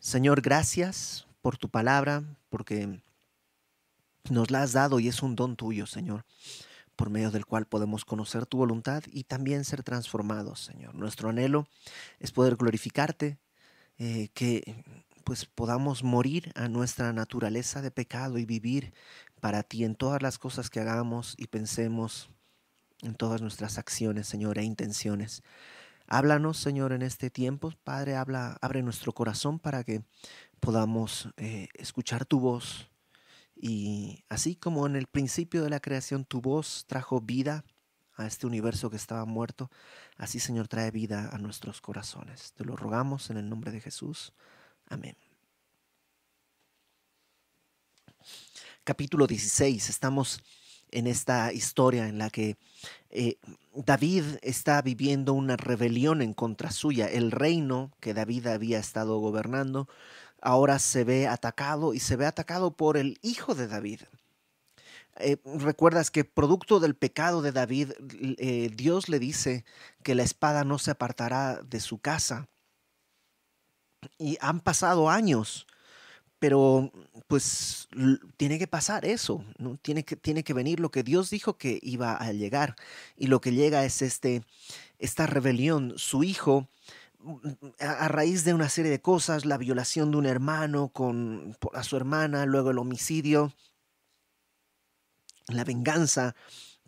Señor, gracias por tu palabra, porque nos la has dado y es un don tuyo, Señor, por medio del cual podemos conocer tu voluntad y también ser transformados, Señor. Nuestro anhelo es poder glorificarte, eh, que pues podamos morir a nuestra naturaleza de pecado y vivir para ti en todas las cosas que hagamos y pensemos, en todas nuestras acciones, Señor, e intenciones. Háblanos, Señor, en este tiempo. Padre, habla, abre nuestro corazón para que podamos eh, escuchar tu voz. Y así como en el principio de la creación tu voz trajo vida a este universo que estaba muerto, así, Señor, trae vida a nuestros corazones. Te lo rogamos en el nombre de Jesús. Amén. Capítulo 16. Estamos en esta historia en la que eh, David está viviendo una rebelión en contra suya. El reino que David había estado gobernando ahora se ve atacado y se ve atacado por el hijo de David. Eh, recuerdas que producto del pecado de David, eh, Dios le dice que la espada no se apartará de su casa. Y han pasado años pero pues tiene que pasar eso, ¿no? Tiene que, tiene que venir lo que Dios dijo que iba a llegar. Y lo que llega es este, esta rebelión. Su hijo, a, raíz de una serie de cosas, la violación de un hermano con, a su hermana, luego el homicidio, la venganza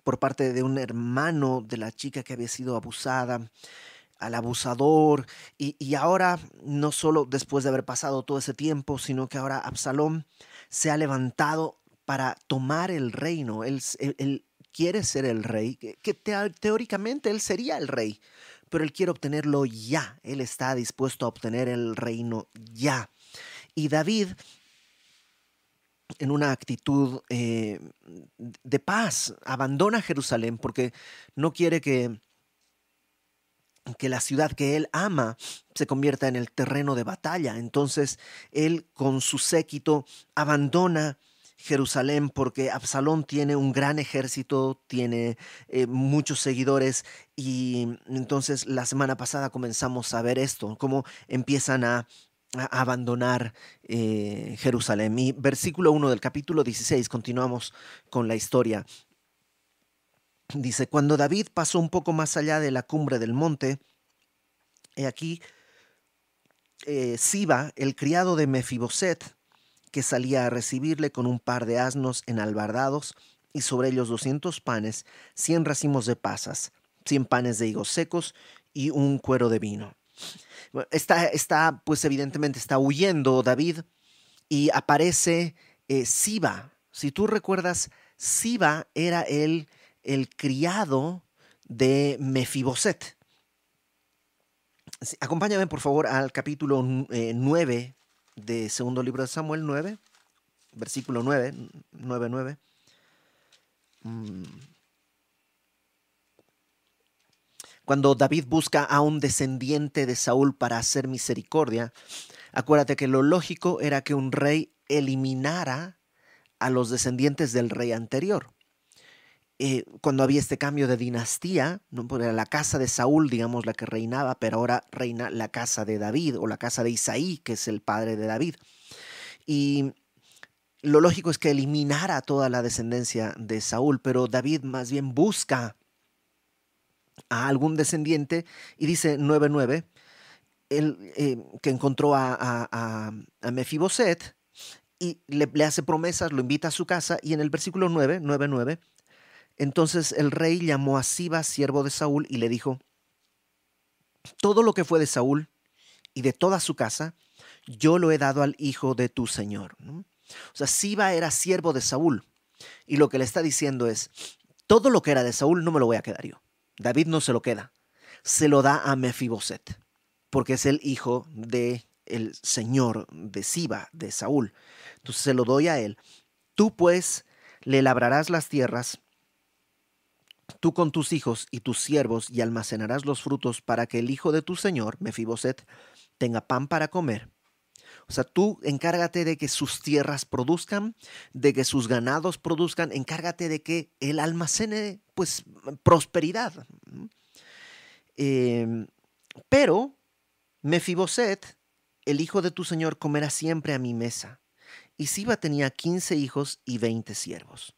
por parte de un hermano de la chica que había sido abusada, al abusador y, ahora no solo después de haber pasado todo ese tiempo, sino que ahora Absalón se ha levantado para tomar el reino. Él, quiere ser el rey, que, teóricamente él sería el rey, pero él quiere obtenerlo ya. Él está dispuesto a obtener el reino ya. Y David en una actitud eh, de paz, abandona Jerusalén porque no quiere que que la ciudad que él ama se convierta en el terreno de batalla. Entonces él con su séquito abandona Jerusalén porque Absalón tiene un gran ejército, tiene eh, muchos seguidores y entonces la semana pasada comenzamos a ver esto, cómo empiezan a, abandonar eh, Jerusalén. Y versículo 1 del capítulo 16, continuamos con la historia. Dice, cuando David pasó un poco más allá de la cumbre del monte, he aquí eh, Siba, el criado de Mefiboset, que salía a recibirle con un par de asnos enalbardados y sobre ellos doscientos panes, cien racimos de pasas, cien panes de higos secos y un cuero de vino. Está, está pues evidentemente está huyendo David y aparece eh, Siba. Si tú recuerdas, Siba era el el criado de Mefiboset. Acompáñame por favor al capítulo 9 eh, de segundo libro de Samuel 9, versículo 9, 9, 9. Cuando David busca a un descendiente de Saúl para hacer misericordia, acuérdate que lo lógico era que un rey eliminara a los descendientes del rey anterior. Eh, cuando había este cambio de dinastía, ¿no? era la casa de Saúl, digamos, la que reinaba, pero ahora reina la casa de David o la casa de Isaí, que es el padre de David. Y lo lógico es que eliminara toda la descendencia de Saúl, pero David más bien busca a algún descendiente y dice 9.9, él, eh, que encontró a, a, a, Mefiboset y le, le, hace promesas, lo invita a su casa y en el versículo 9, 9.9, entonces el rey llamó a Siba, siervo de Saúl, y le dijo, todo lo que fue de Saúl y de toda su casa, yo lo he dado al hijo de tu señor. O sea, Siba era siervo de Saúl. Y lo que le está diciendo es, todo lo que era de Saúl no me lo voy a quedar yo. David no se lo queda. Se lo da a Mefiboset, porque es el hijo de el señor de Siba, de Saúl. Entonces se lo doy a él. Tú pues le labrarás las tierras tú con tus hijos y tus siervos y almacenarás los frutos para que el hijo de tu señor, Mefiboset, tenga pan para comer. O sea, tú encárgate de que sus tierras produzcan, de que sus ganados produzcan, encárgate de que él almacene, pues, prosperidad. Em, pero Mefiboset el hijo de tu señor comerá siempre a mi mesa. Y Siba tenía quince hijos y veinte siervos.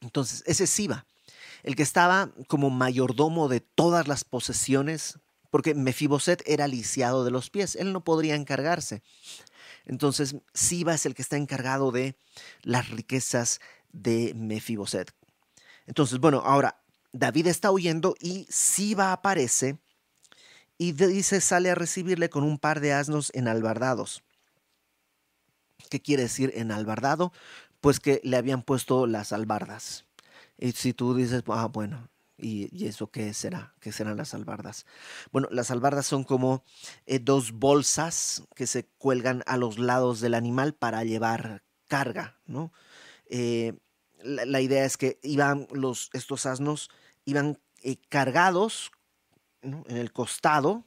Entonces, ese es Siba, el que estaba como mayordomo de todas las posesiones, porque Mefiboset era lisiado de los pies, él no podría encargarse. Entonces, Siba es el que está encargado de las riquezas de Mefiboset. Entonces, bueno, ahora David está huyendo y Siba aparece y dice sale a recibirle con un par de asnos enalbardados. ¿Qué quiere decir enalbardado? Pues que le habían puesto las albardas. Y si tú dices, ah, bueno, ¿y, eso qué será? ¿Qué serán las albardas? Bueno, las albardas son como eh, dos bolsas que se cuelgan a los lados del animal para llevar carga, ¿no? Eh, la, idea es que iban los, estos asnos iban eh, cargados en el costado,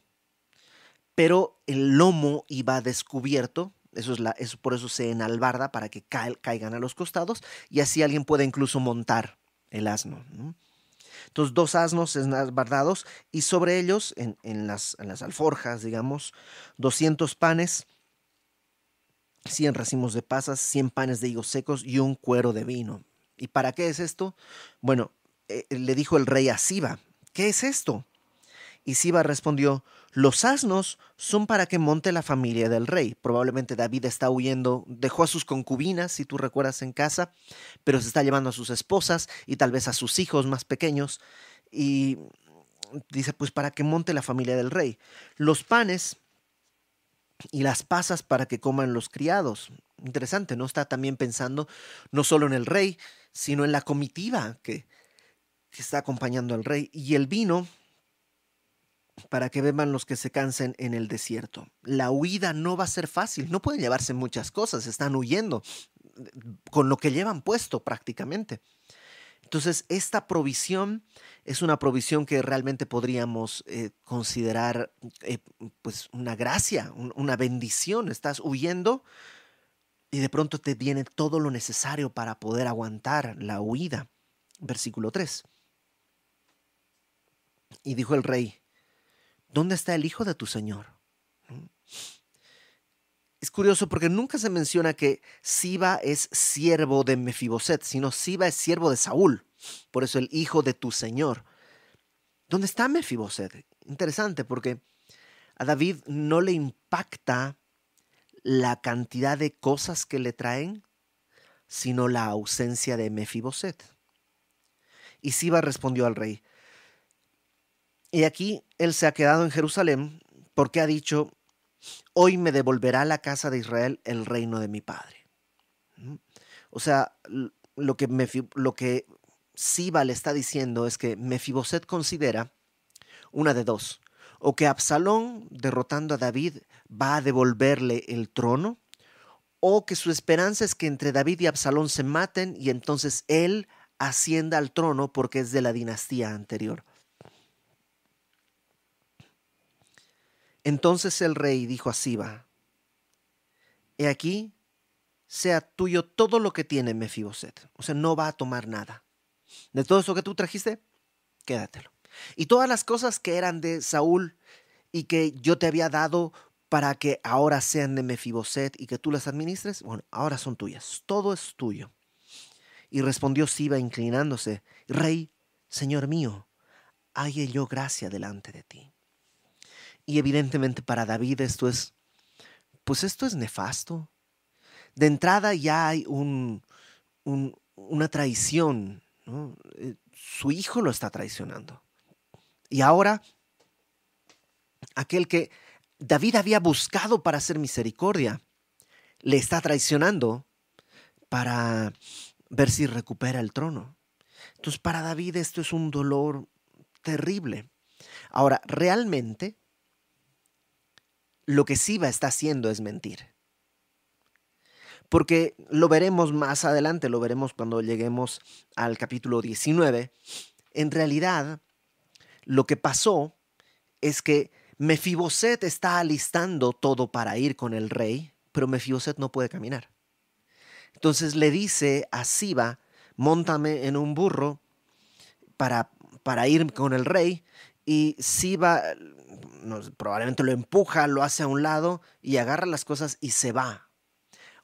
pero el lomo iba descubierto. Eso es por eso se enalbarda para que caigan a los costados y así alguien puede incluso montar el asno. Entonces, dos asnos enalbardados y sobre ellos, en, las, en las alforjas, digamos, 200 panes 100 racimos de pasas, 100 panes de higos secos y un cuero de vino. ¿Y para qué es esto? Bueno, eh, le dijo el rey a Siba, ¿qué es esto? Y Siba respondió, los asnos son para que monte la familia del rey. Probablemente David está huyendo, dejó a sus concubinas, si tú recuerdas, en casa, pero se está llevando a sus esposas y tal vez a sus hijos más pequeños. Y dice, pues para que monte la familia del rey. Los panes y las pasas para que coman los criados. Interesante, ¿no? Está también pensando no solo en el rey, sino en la comitiva que, está acompañando al rey. Y el vino para que beban los que se cansen en el desierto. La huida no va a ser fácil, no pueden llevarse muchas cosas, están huyendo con lo que llevan puesto prácticamente. Entonces, esta provisión es una provisión que realmente podríamos eh, considerar eh, pues una gracia, una bendición. Estás huyendo y de pronto te viene todo lo necesario para poder aguantar la huida. Versículo 3. Y dijo el rey, ¿dónde está el hijo de tu señor? Es curioso porque nunca se menciona que Siba es siervo de Mefiboset, sino Siba es siervo de Saúl. Por eso el hijo de tu señor. ¿Dónde está Mefiboset? Interesante porque a David no le impacta la cantidad de cosas que le traen, sino la ausencia de Mefiboset. Y Siba respondió al rey, y aquí él se ha quedado en Jerusalén porque ha dicho, hoy me devolverá la casa de Israel el reino de mi padre. O sea, lo que, que Siba le está diciendo es que Mefiboset considera una de dos, o que Absalón, derrotando a David, va a devolverle el trono, o que su esperanza es que entre David y Absalón se maten y entonces él ascienda al trono porque es de la dinastía anterior. Entonces el rey dijo a Siba, He aquí, sea tuyo todo lo que tiene Mefiboset. O sea, no va a tomar nada. De todo eso que tú trajiste, quédatelo. Y todas las cosas que eran de Saúl y que yo te había dado para que ahora sean de Mefiboset y que tú las administres, bueno, ahora son tuyas. Todo es tuyo. Y respondió Siba inclinándose, Rey, Señor mío, halle yo gracia delante de ti. Y evidentemente para David esto es, pues esto es nefasto. De entrada ya hay un, una traición. Eh, su hijo lo está traicionando. Y ahora, aquel que David había buscado para hacer misericordia, le está traicionando para ver si recupera el trono. Entonces, para David esto es un dolor terrible. Ahora, realmente, lo que Siba está haciendo es mentir. Porque lo veremos más adelante, lo veremos cuando lleguemos al capítulo 19. En realidad, lo que pasó es que Mefiboset está alistando todo para ir con el rey, pero Mefiboset no puede caminar. Entonces le dice a Siba, montame en un burro para, para ir con el rey, y Siba probablemente lo empuja, lo hace a un lado y agarra las cosas y se va.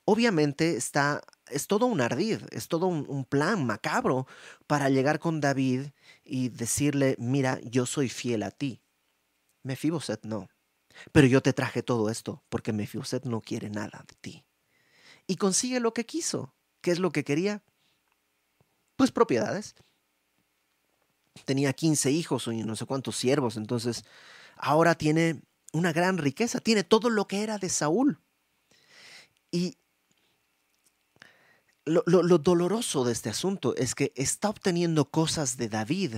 Obviamente está, es todo un ardid, es todo un, un plan macabro para llegar con David y decirle, mira, yo soy fiel a ti. Mefiboset no. Pero yo te traje todo esto porque Mefiboset no quiere nada de ti. Y consigue lo que quiso. ¿Qué es lo que quería? Pues propiedades. Tenía 15 hijos y no sé cuántos siervos, entonces ahora tiene una gran riqueza, tiene todo lo que era de Saúl. Y lo, lo, doloroso de este asunto es que está obteniendo cosas de David,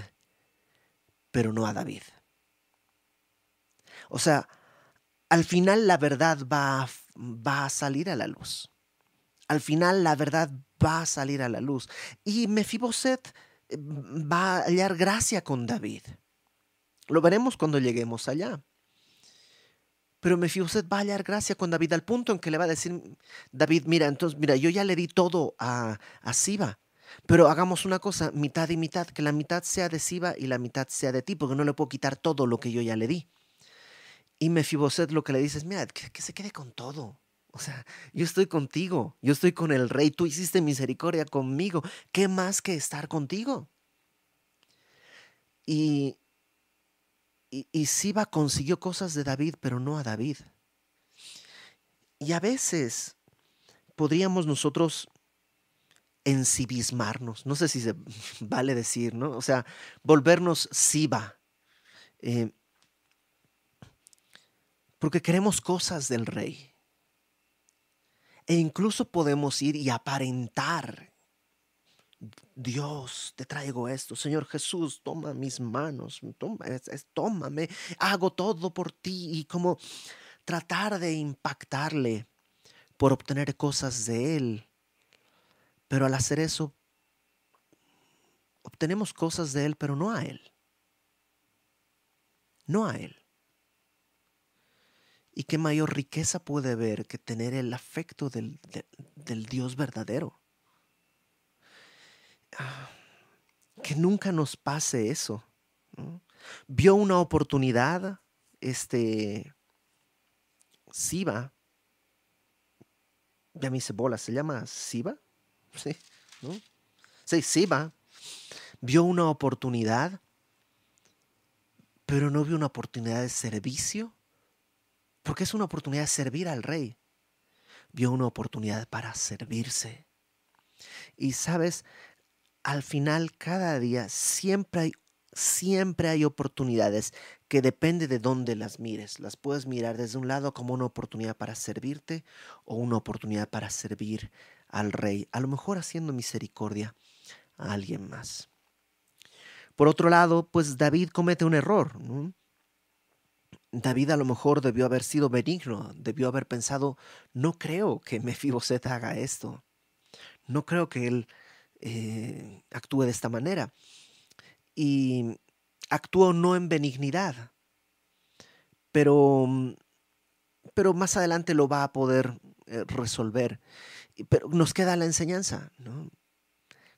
pero no a David. O sea, al final la verdad va va a salir a la luz. Al final la verdad va a salir a la luz. Y Mefiboset eh, va a hallar gracia con David. Lo veremos cuando lleguemos allá. Pero Mefiboset va a hallar gracia con David al punto en que le va a decir, David, mira, entonces, mira, yo ya le di todo a, a Siba, pero hagamos una cosa, mitad y mitad, que la mitad sea de Siba y la mitad sea de ti, porque no le puedo quitar todo lo que yo ya le di. Y Mefiboset lo que le dice es, mira, que se quede con todo. O sea, yo estoy contigo, yo estoy con el rey, tú hiciste misericordia conmigo. ¿Qué más que estar contigo? Y, y, Siba consiguió cosas de David, pero no a David. Y a veces podríamos nosotros ensibismarnos, no sé si se vale decir, ¿no? O sea, volvernos Siba. Eh, porque queremos cosas del rey. E incluso podemos ir y aparentar. Dios, te traigo esto. Señor Jesús, toma mis manos, toma, tómame, hago todo por ti y como tratar de impactarle por obtener cosas de Él. Pero al hacer eso, obtenemos cosas de Él, pero no a Él. No a Él. ¿Y qué mayor riqueza puede haber que tener el afecto del, del Dios verdadero? Que nunca nos pase eso. Vio una oportunidad, este, Siba, ya me hice bola, ¿se llama Siba? Sí. Sí, Siba vio una oportunidad, pero no vio una oportunidad de servicio porque es una oportunidad de servir al rey. Vio una oportunidad para servirse. Y sabes, al final, cada día, siempre hay, siempre hay oportunidades que depende de dónde las mires. Las puedes mirar desde un lado como una oportunidad para servirte o una oportunidad para servir al rey, a lo mejor haciendo misericordia a alguien más. Por otro lado, pues David comete un error. ¿no? David a lo mejor debió haber sido benigno, debió haber pensado, no creo que Mefiboset haga esto, no creo que él eh, actúe de esta manera. Y actuó no en benignidad, pero, pero más adelante lo va a poder eh, resolver. Pero nos queda la enseñanza, ¿no?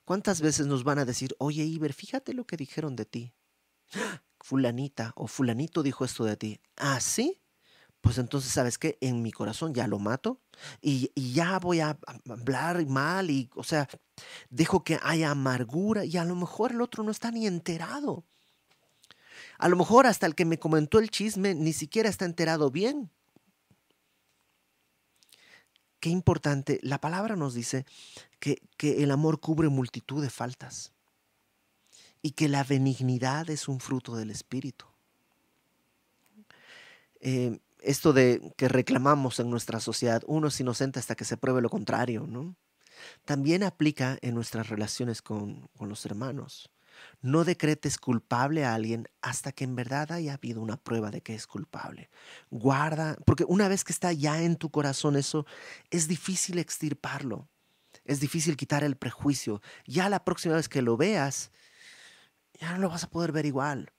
¿Cuántas veces nos van a decir, oye Iber, fíjate lo que dijeron de ti? fulanita o fulanito dijo esto de ti. ¿Ah, sí? Pues entonces, ¿sabes qué? En mi corazón ya lo mato y, ya voy a hablar mal y, o sea, dejo que haya amargura y a lo mejor el otro no está ni enterado. A lo mejor hasta el que me comentó el chisme ni siquiera está enterado bien. Qué importante, la palabra nos dice que, que el amor cubre multitud de faltas y que la benignidad es un fruto del Espíritu. Eh, esto de que reclamamos en nuestra sociedad, uno es inocente hasta que se pruebe lo contrario, ¿no? También aplica en nuestras relaciones con, con los hermanos. No decretes culpable a alguien hasta que en verdad haya habido una prueba de que es culpable. Guarda, porque una vez que está ya en tu corazón eso, es difícil extirparlo. Es difícil quitar el prejuicio. Ya la próxima vez que lo veas, ya no lo vas a poder ver igual.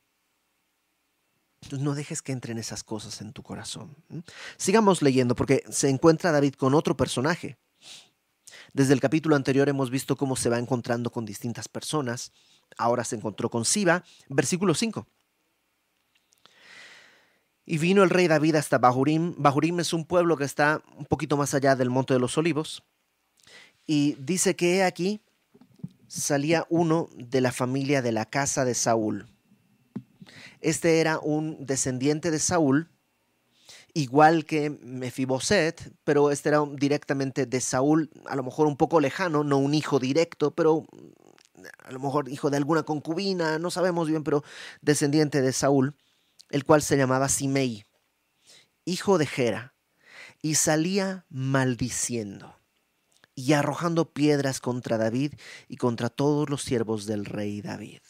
Entonces no dejes que entren esas cosas en tu corazón. Sigamos leyendo porque se encuentra David con otro personaje. Desde el capítulo anterior hemos visto cómo se va encontrando con distintas personas. Ahora se encontró con Siba. Versículo 5. Y vino el rey David hasta Bahurim. Bahurim es un pueblo que está un poquito más allá del Monte de los Olivos. Y dice que aquí salía uno de la familia de la casa de Saúl. Este era un descendiente de Saúl, igual que Mefiboset, pero este era directamente de Saúl, a lo mejor un poco lejano, no un hijo directo, pero a lo mejor hijo de alguna concubina, no sabemos bien, pero descendiente de Saúl el cual se llamaba Simei, hijo de Gera, y salía maldiciendo y arrojando piedras contra David y contra todos los siervos del rey David.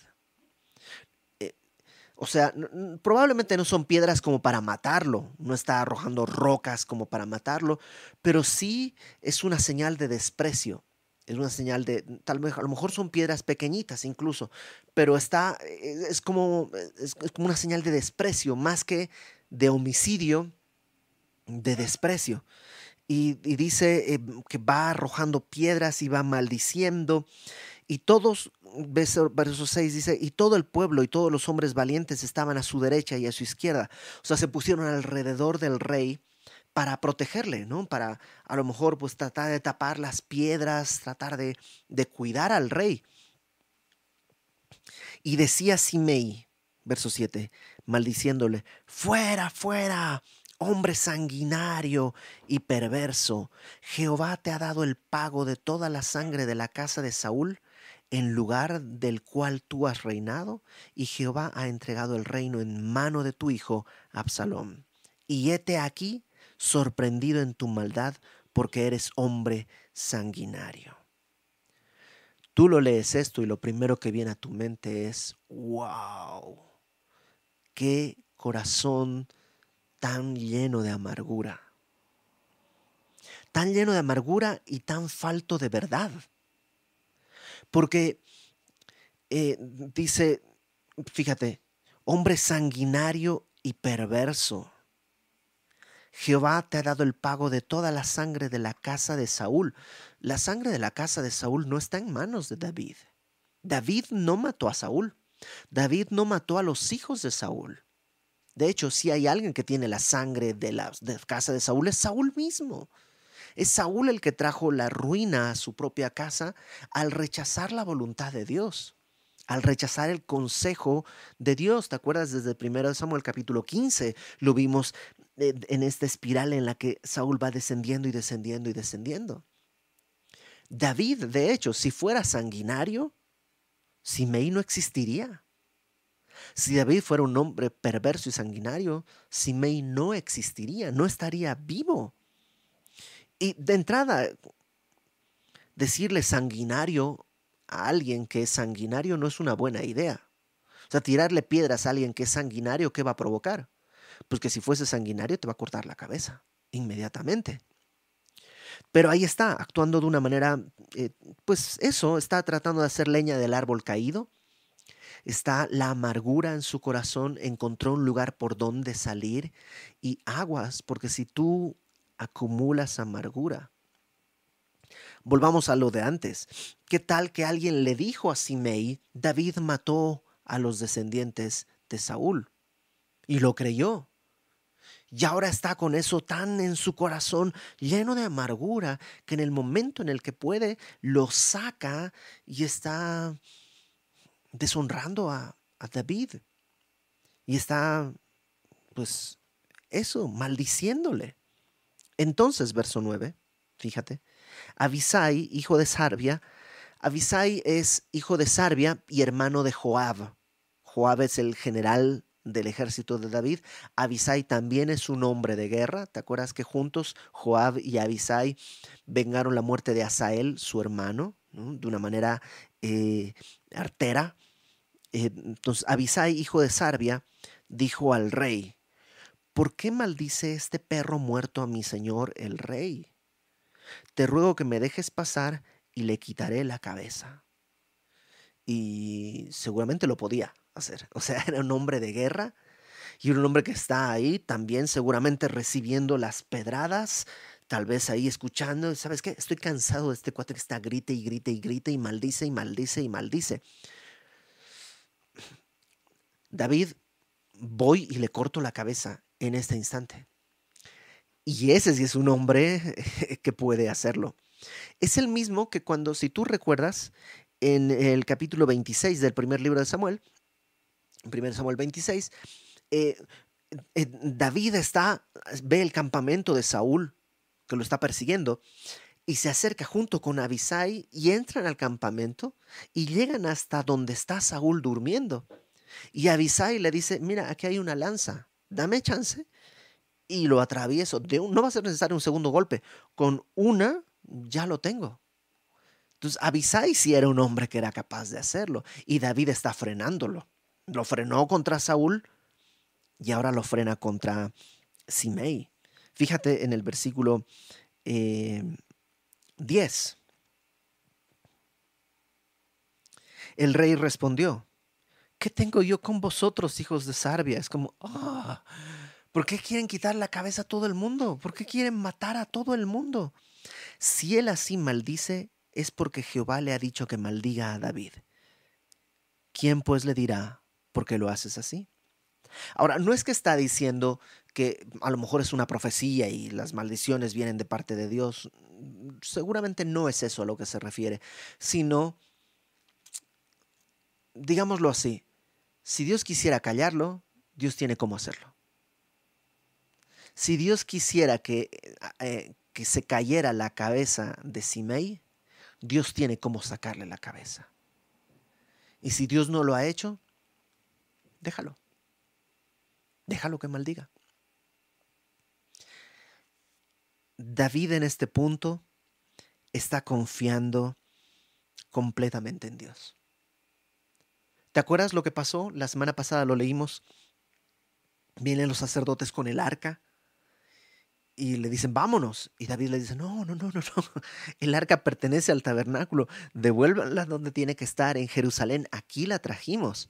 Eh, o sea, probablemente no son piedras como para matarlo, no está arrojando rocas como para matarlo, pero sí es una señal de desprecio es una señal de, tal vez, a lo mejor son piedras pequeñitas incluso, pero está, eh, es como, es, como una señal de desprecio, más que de homicidio, de desprecio. Y, dice eh, que va arrojando piedras y va maldiciendo. Y todos, verso, verso 6 dice, y todo el pueblo y todos los hombres valientes estaban a su derecha y a su izquierda. O sea, se pusieron alrededor del rey para protegerle, ¿no? Para a lo mejor pues tratar de tapar las piedras, tratar de, de cuidar al rey. Y decía Simei, verso 7, maldiciéndole, fuera, fuera, hombre sanguinario y perverso, Jehová te ha dado el pago de toda la sangre de la casa de Saúl, en lugar del cual tú has reinado, y Jehová ha entregado el reino en mano de tu hijo Absalom. Y hete aquí, sorprendido en tu maldad porque eres hombre sanguinario. Tú lo lees esto y lo primero que viene a tu mente es, wow, qué corazón tan lleno de amargura. Tan lleno de amargura y tan falto de verdad. Porque eh, dice, fíjate, hombre sanguinario y perverso. Jehová te ha dado el pago de toda la sangre de la casa de Saúl. La sangre de la casa de Saúl no está en manos de David. David no mató a Saúl. David no mató a los hijos de Saúl. De hecho, si hay alguien que tiene la sangre de la casa de Saúl, es Saúl mismo. Es Saúl el que trajo la ruina a su propia casa al rechazar la voluntad de Dios, al rechazar el consejo de Dios. ¿Te acuerdas desde el 1 Samuel capítulo 15? Lo vimos en esta espiral en la que Saúl va descendiendo y descendiendo y descendiendo. David, de hecho, si fuera sanguinario, Simei no existiría. Si David fuera un hombre perverso y sanguinario, Simei no existiría, no estaría vivo. Y de entrada, decirle sanguinario a alguien que es sanguinario no es una buena idea. O sea, tirarle piedras a alguien que es sanguinario, ¿qué va a provocar? pues que si fuese sanguinario te va a cortar la cabeza inmediatamente. Pero ahí está, actuando de una manera, eh, pues eso, está tratando de hacer leña del árbol caído. Está la amargura en su corazón, encontró un lugar por donde salir y aguas, porque si tú acumulas amargura, volvamos a lo de antes. ¿Qué tal que alguien le dijo a Simei, David mató a los descendientes de Saúl? Y lo creyó. Y ahora está con eso tan en su corazón, lleno de amargura, que en el momento en el que puede, lo saca y está deshonrando a, David. Y está, pues, eso, maldiciéndole. Entonces, verso 9, fíjate, Abisai, hijo de Sarbia, Abisai es hijo de Sarbia y hermano de Joab. Joab es el general del ejército de David. Abisai también es un hombre de guerra. ¿Te acuerdas que juntos Joab y Abisai vengaron la muerte de Asael, su hermano, de una manera eh, artera? Eh, entonces, Abisai, hijo de Sarbia, dijo al rey, ¿por qué maldice este perro muerto a mi señor el rey? Te ruego que me dejes pasar y le quitaré la cabeza. Y seguramente lo podía hacer. O sea, era un hombre de guerra y un hombre que está ahí también seguramente recibiendo las pedradas, tal vez ahí escuchando, ¿sabes qué? Estoy cansado de este cuate que está grite y grite y grite y maldice y maldice y maldice. David, voy y le corto la cabeza en este instante. Y ese sí es un hombre que puede hacerlo. Es el mismo que cuando, si tú recuerdas, en el capítulo 26 del primer libro de Samuel, 1 Samuel 26, eh, eh, David está, ve el campamento de Saúl, que lo está persiguiendo, y se acerca junto con Abisai y entran al campamento y llegan hasta donde está Saúl durmiendo. Y Abisai le dice, mira, aquí hay una lanza, dame chance y lo atravieso. No va a ser necesario un segundo golpe, con una ya lo tengo. Entonces, Abisai sí era un hombre que era capaz de hacerlo y David está frenándolo. Lo frenó contra Saúl y ahora lo frena contra Simei. Fíjate en el versículo 10. Eh, el rey respondió, ¿qué tengo yo con vosotros, hijos de Sarbia? Es como, ah, ¿por qué quieren quitar la cabeza a todo el mundo? ¿Por qué quieren matar a todo el mundo? Si él así maldice, es porque Jehová le ha dicho que maldiga a David. ¿Quién pues le dirá, por qué lo haces así? Ahora, no es que está diciendo que a lo mejor es una profecía y las maldiciones vienen de parte de Dios. Seguramente no es eso a lo que se refiere, sino, digámoslo así, si Dios quisiera callarlo, Dios tiene cómo hacerlo. Si Dios quisiera que, eh, que se cayera la cabeza de Simei, Dios tiene cómo sacarle la cabeza. Y si Dios no lo ha hecho, déjalo. Déjalo que maldiga. David en este punto está confiando completamente en Dios. ¿Te acuerdas lo que pasó? La semana pasada lo leímos. Vienen los sacerdotes con el arca y le dicen, vámonos. Y David le dice, no, no, no, no, no. El arca pertenece al tabernáculo. Devuélvanla donde tiene que estar, en Jerusalén. Aquí la trajimos.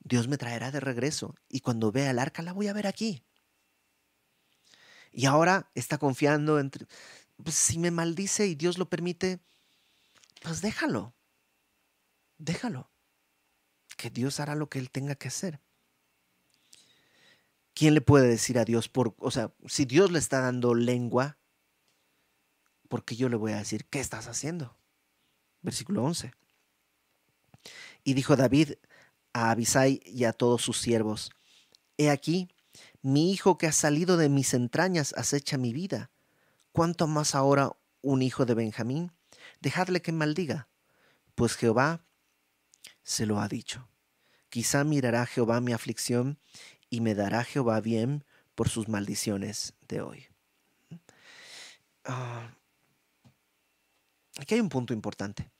Dios me traerá de regreso. Y cuando vea el arca, la voy a ver aquí. Y ahora está confiando pues si me maldice y Dios lo permite, pues déjalo. Déjalo. Que Dios hará lo que Él tenga que hacer. ¿quién le puede decir a Dios por, o sea, si Dios le está dando lengua, ¿por qué yo le voy a decir, ¿qué estás haciendo? Versículo 11. Y dijo David a Abisai y a todos sus siervos, He aquí, mi hijo que ha salido de mis entrañas acecha mi vida. ¿Cuánto más ahora un hijo de Benjamín? Dejadle que maldiga, pues Jehová se lo ha dicho. Quizá mirará Jehová mi aflicción y me dará Jehová bien por sus maldiciones de hoy. Ah, aquí hay un punto importante.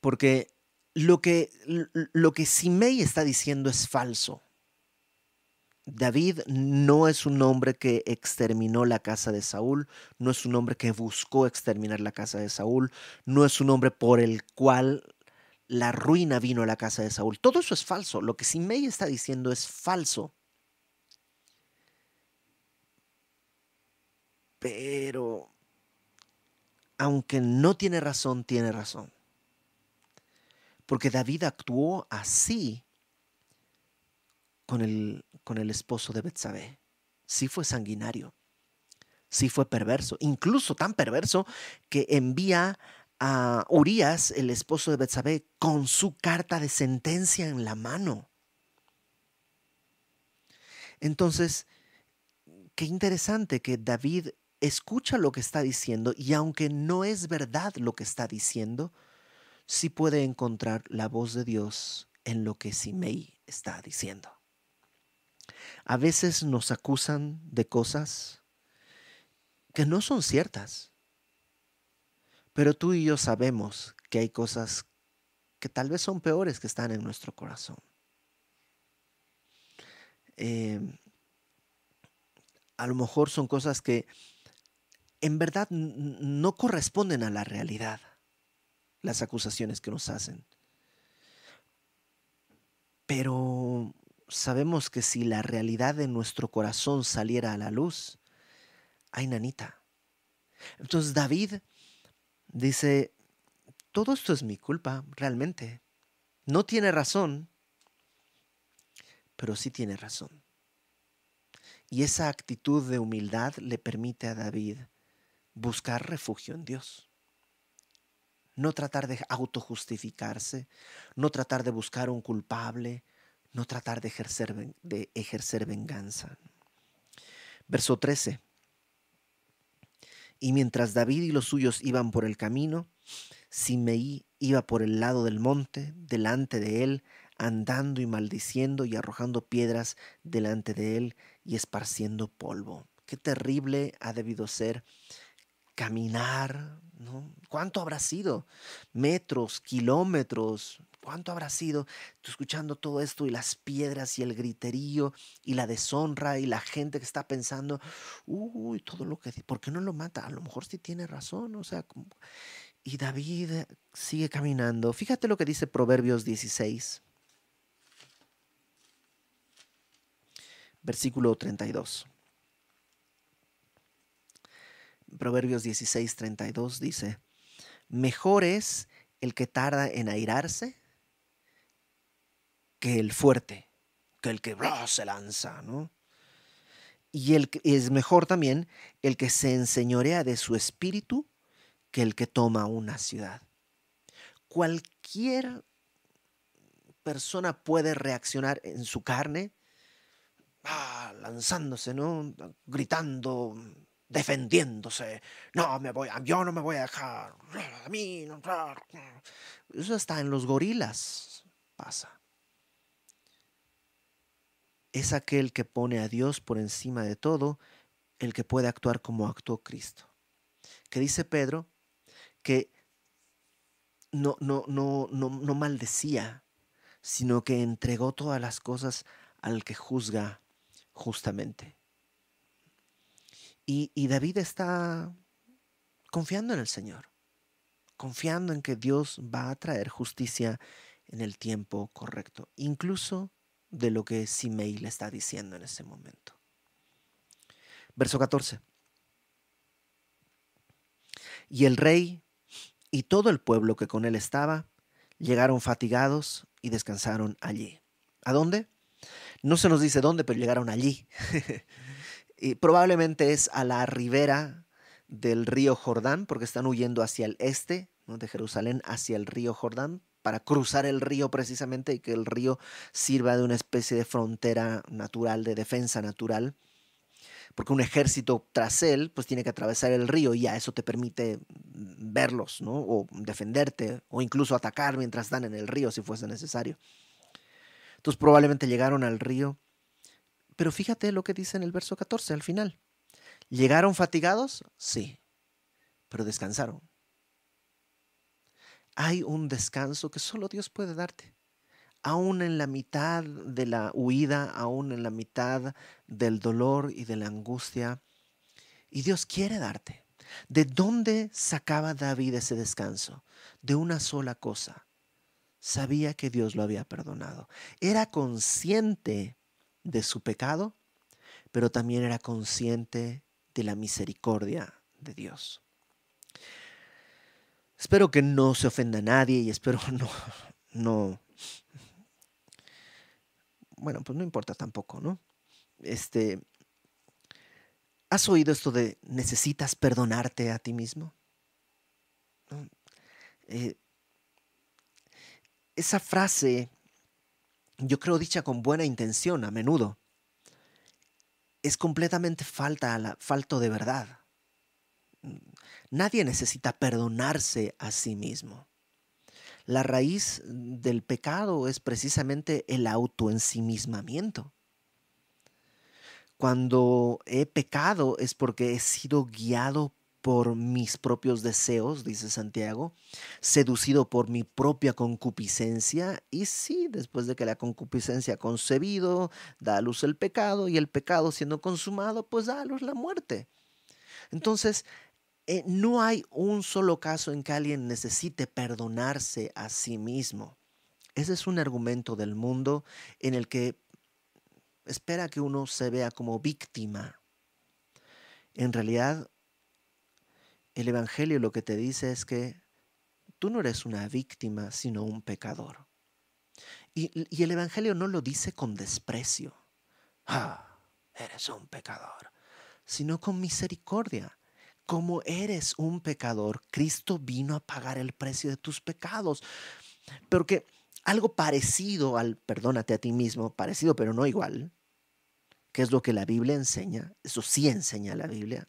Porque lo que, lo que Simei está diciendo es falso. David no es un hombre que exterminó la casa de Saúl, no es un hombre que buscó exterminar la casa de Saúl, no es un hombre por el cual la ruina vino a la casa de Saúl. Todo eso es falso. Lo que Simei está diciendo es falso. Pero, aunque no tiene razón, tiene razón. Porque David actuó así con el, con el esposo de Betsabé. Sí fue sanguinario. Sí fue perverso. Incluso tan perverso que envía a Urias, el esposo de Betsabé, con su carta de sentencia en la mano. Entonces, qué interesante que David escucha lo que está diciendo y aunque no es verdad lo que está diciendo, sí puede encontrar la voz de Dios en lo que Simei está diciendo. A veces nos acusan de cosas que no son ciertas. Pero tú y yo sabemos que hay cosas que tal vez son peores que están en nuestro corazón. Em, a lo mejor son cosas que en verdad no corresponden a la realidad, las acusaciones que nos hacen. Pero sabemos que si la realidad de nuestro corazón saliera a la luz, hay nanita. Entonces David dice, todo esto es mi culpa, realmente. No tiene razón, pero sí tiene razón. Y esa actitud de humildad le permite a David buscar refugio en Dios. No tratar de autojustificarse, no tratar de buscar un culpable, no tratar de ejercer, de ejercer venganza. Verso 13. Y mientras David y los suyos iban por el camino, Simeí iba por el lado del monte, delante de él, andando y maldiciendo y arrojando piedras delante de él y esparciendo polvo. Qué terrible ha debido ser caminar, ¿no? ¿Cuánto habrá sido? Metros, kilómetros, ¿cuánto habrá sido? Tú escuchando todo esto y las piedras y el griterío y la deshonra y la gente que está pensando, uy, todo lo que... ¿Por qué no lo mata? A lo mejor sí tiene razón, o sea... Y David sigue caminando. Fíjate lo que dice Proverbios 16. Versículo 32. Proverbios 16, 32 dice, mejor es el que tarda en airarse que el fuerte, que el que se lanza, ¿no? Y el, es mejor también el que se enseñorea de su espíritu que el que toma una ciudad. Cualquier persona puede reaccionar en su carne, ah, lanzándose, ¿no? gritando, defendiéndose. No, me voy, yo no me voy a dejar. A mí no. Eso está en los gorilas. Pasa. Es aquel que pone a Dios por encima de todo, el que puede actuar como actuó Cristo. Que dice Pedro que no, no, no, no, no maldecía, sino que entregó todas las cosas al que juzga justamente. Y, David está confiando en el Señor, confiando en que Dios va a traer justicia en el tiempo correcto, incluso de lo que Simei le está diciendo en ese momento. Verso 14. Y el rey y todo el pueblo que con él estaba llegaron fatigados y descansaron allí. ¿A dónde? No se nos dice dónde, pero llegaron allí. Y probablemente es a la ribera del río Jordán, porque están huyendo hacia el este de Jerusalén, hacia el río Jordán, para cruzar el río precisamente y que el río sirva de una especie de frontera natural, de defensa natural. Porque un ejército tras él, pues tiene que atravesar el río y ya eso te permite verlos, ¿no? O defenderte, o incluso atacar mientras están en el río si fuese necesario. Entonces probablemente llegaron al río pero fíjate lo que dice en el verso 14 al final. ¿Llegaron fatigados? Sí, pero descansaron. Hay un descanso que solo Dios puede darte. Aún en la mitad de la huida, aún en la mitad del dolor y de la angustia. Y Dios quiere darte. ¿De dónde sacaba David ese descanso? De una sola cosa. Sabía que Dios lo había perdonado. Era consciente de su pecado, pero también era consciente de la misericordia de Dios. Espero que no se ofenda a nadie y espero no, no, bueno, pues no importa tampoco, ¿no? Este, ¿has oído esto de necesitas perdonarte a ti mismo? Eh, esa frase yo creo dicha con buena intención a menudo, es completamente falta a falto de verdad. Nadie necesita perdonarse a sí mismo. La raíz del pecado es precisamente el autoensimismamiento. Cuando he pecado es porque he sido guiado por mis propios deseos, dice Santiago, seducido por mi propia concupiscencia, y sí, después de que la concupiscencia ha concebido, da a luz el pecado, y el pecado siendo consumado, pues da a luz la muerte. Entonces, eh, no hay un solo caso en que alguien necesite perdonarse a sí mismo. Ese es un argumento del mundo en el que espera que uno se vea como víctima. En realidad, el Evangelio lo que te dice es que tú no eres una víctima, sino un pecador. Y, el Evangelio no lo dice con desprecio. Ah, eres un pecador, sino con misericordia. Como eres un pecador, Cristo vino a pagar el precio de tus pecados. Porque algo parecido al perdónate a ti mismo, parecido pero no igual, que es lo que la Biblia enseña, eso sí enseña la Biblia.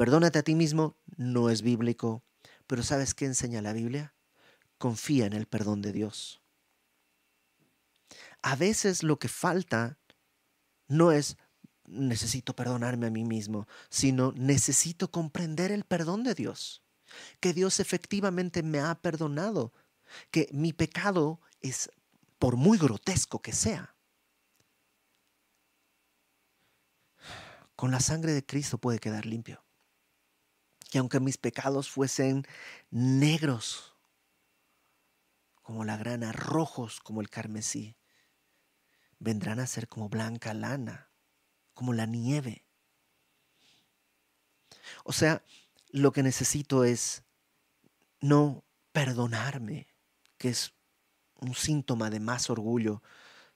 Perdónate a ti mismo no es bíblico, pero ¿sabes qué enseña la Biblia? Confía en el perdón de Dios. A veces lo que falta no es necesito perdonarme a mí mismo, sino necesito comprender el perdón de Dios, que Dios efectivamente me ha perdonado, que mi pecado es, por muy grotesco que sea, con la sangre de Cristo puede quedar limpio. Que aunque mis pecados fuesen negros como la grana, rojos como el carmesí, vendrán a ser como blanca lana, como la nieve. O sea, lo que necesito es no perdonarme, que es un síntoma de más orgullo,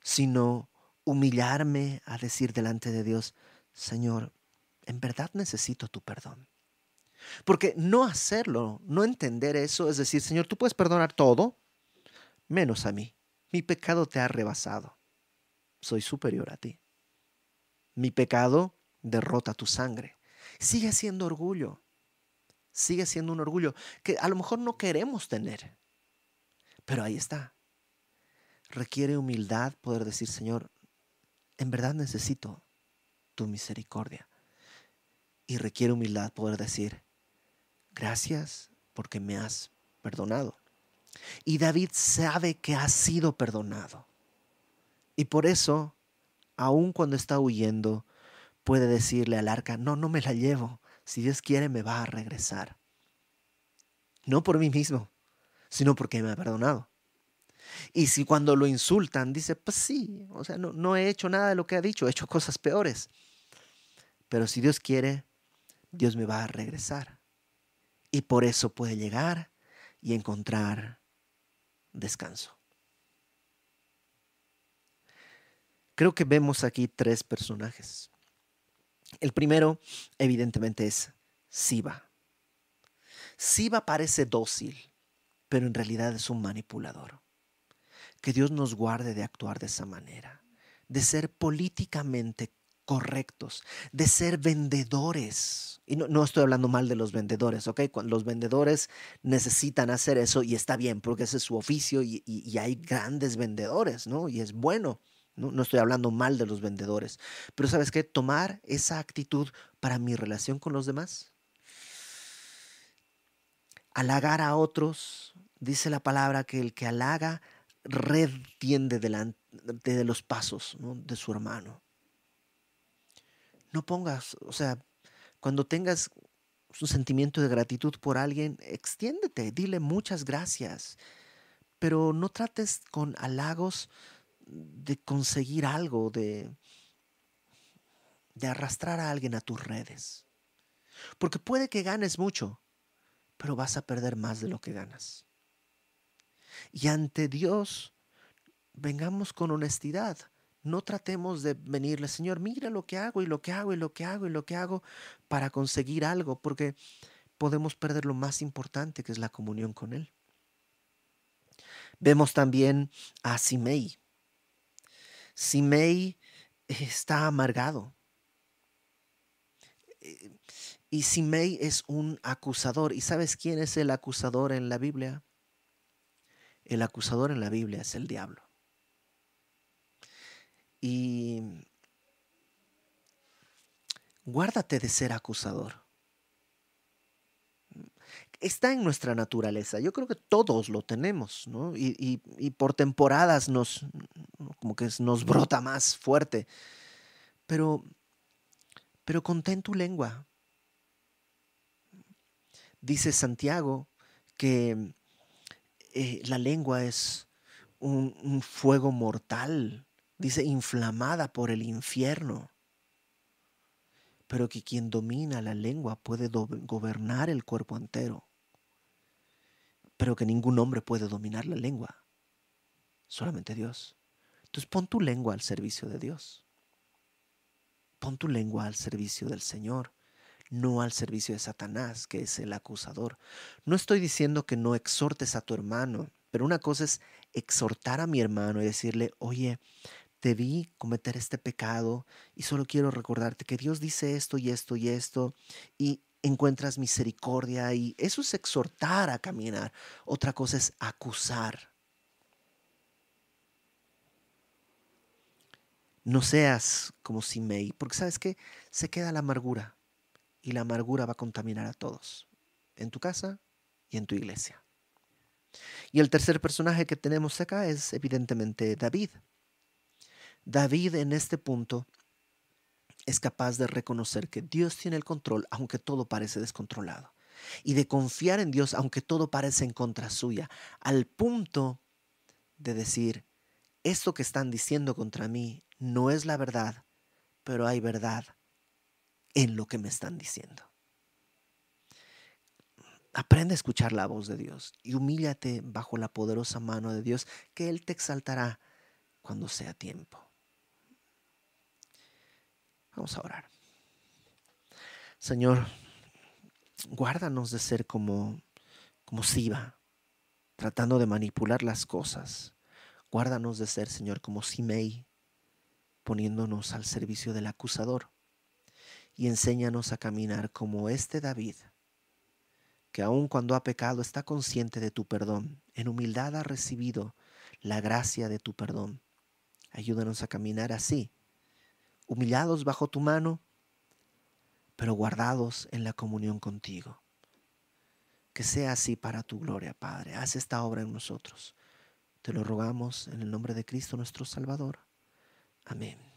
sino humillarme a decir delante de Dios, Señor, en verdad necesito tu perdón. Porque no hacerlo, no entender eso, es decir, Señor, tú puedes perdonar todo, menos a mí. Mi pecado te ha rebasado soy superior a ti. Mi pecado derrota tu sangre. Sigue siendo orgullo. Sigue siendo un orgullo que a lo mejor no queremos tener. Pero ahí está. Requiere humildad poder decir, Señor, en verdad necesito tu misericordia. Y requiere humildad poder decir, gracias porque me has perdonado. Y David sabe que ha sido perdonado. Y por eso, aun cuando está huyendo, puede decirle al arca, no, no me la llevo. Si Dios quiere, me va a regresar. No por mí mismo, sino porque me ha perdonado. Y si cuando lo insultan, dice, pues sí, o sea, no, no he hecho nada de lo que ha dicho, he hecho cosas peores. Pero si Dios quiere, Dios me va a regresar. Y por eso puede llegar y encontrar descanso. Creo que vemos aquí tres personajes. El primero, evidentemente, es Siba. Siba parece dócil, pero en realidad es un manipulador. Que Dios nos guarde de actuar de esa manera, de ser políticamente correctos, de ser vendedores. Y no, estoy hablando mal de los vendedores, ¿ok? Los vendedores necesitan hacer eso y está bien, porque ese es su oficio y, y hay grandes vendedores, ¿no? Y es bueno. No, estoy hablando mal de los vendedores, pero ¿sabes qué? Tomar esa actitud para mi relación con los demás. Halagar a otros, dice la palabra que el que halaga red tiende delante de los pasos de su hermano. No pongas, o sea, cuando tengas un sentimiento de gratitud por alguien, extiéndete, dile muchas gracias, pero no trates con halagos de conseguir algo, de, de arrastrar a alguien a tus redes. Porque puede que ganes mucho, pero vas a perder más de lo que ganas. Y ante Dios, vengamos con honestidad. No tratemos de venirle, Señor, mira lo que hago y lo que hago y lo que hago y lo que hago para conseguir algo, porque podemos perder lo más importante que es la comunión con Él. Vemos también a Simei. Simei está amargado. Y Simei es un acusador. ¿Y sabes quién es el acusador en la Biblia? El acusador en la Biblia es el diablo. Y guárdate de ser acusador está en nuestra naturaleza. Yo creo que todos lo tenemos, ¿no? Y, por temporadas nos, como que nos brota más fuerte. Pero, pero contén tu lengua. Dice Santiago que eh, la lengua es un, un fuego mortal, dice inflamada por el infierno pero que quien domina la lengua puede gobernar el cuerpo entero, pero que ningún hombre puede dominar la lengua, solamente Dios. Entonces pon tu lengua al servicio de Dios. Pon tu lengua al servicio del Señor, no al servicio de Satanás, que es el acusador. No estoy diciendo que no exhortes a tu hermano, pero una cosa es exhortar a mi hermano y decirle, oye, te vi cometer este pecado y solo quiero recordarte que Dios dice esto y esto y esto y encuentras misericordia y eso es exhortar a caminar. Otra cosa es acusar. No seas como Simei, porque sabes que se queda la amargura y la amargura va a contaminar a todos, en tu casa y en tu iglesia. Y el tercer personaje que tenemos acá es evidentemente David. David en este punto es capaz de reconocer que Dios tiene el control aunque todo parece descontrolado y de confiar en Dios aunque todo parece en contra suya, al punto de decir, esto que están diciendo contra mí no es la verdad, pero hay verdad en lo que me están diciendo. Aprende a escuchar la voz de Dios y humíllate bajo la poderosa mano de Dios, que Él te exaltará cuando sea tiempo. Vamos a orar. Señor, guárdanos de ser como, como Siba, tratando de manipular las cosas. Guárdanos de ser, Señor, como Simei, poniéndonos al servicio del acusador. Y enséñanos a caminar como este David, que aun cuando ha pecado está consciente de tu perdón, en humildad ha recibido la gracia de tu perdón. Ayúdanos a caminar así humillados bajo tu mano, pero guardados en la comunión contigo. Que sea así para tu gloria, Padre. Haz esta obra en nosotros. Te lo rogamos en el nombre de Cristo nuestro Salvador. Amén.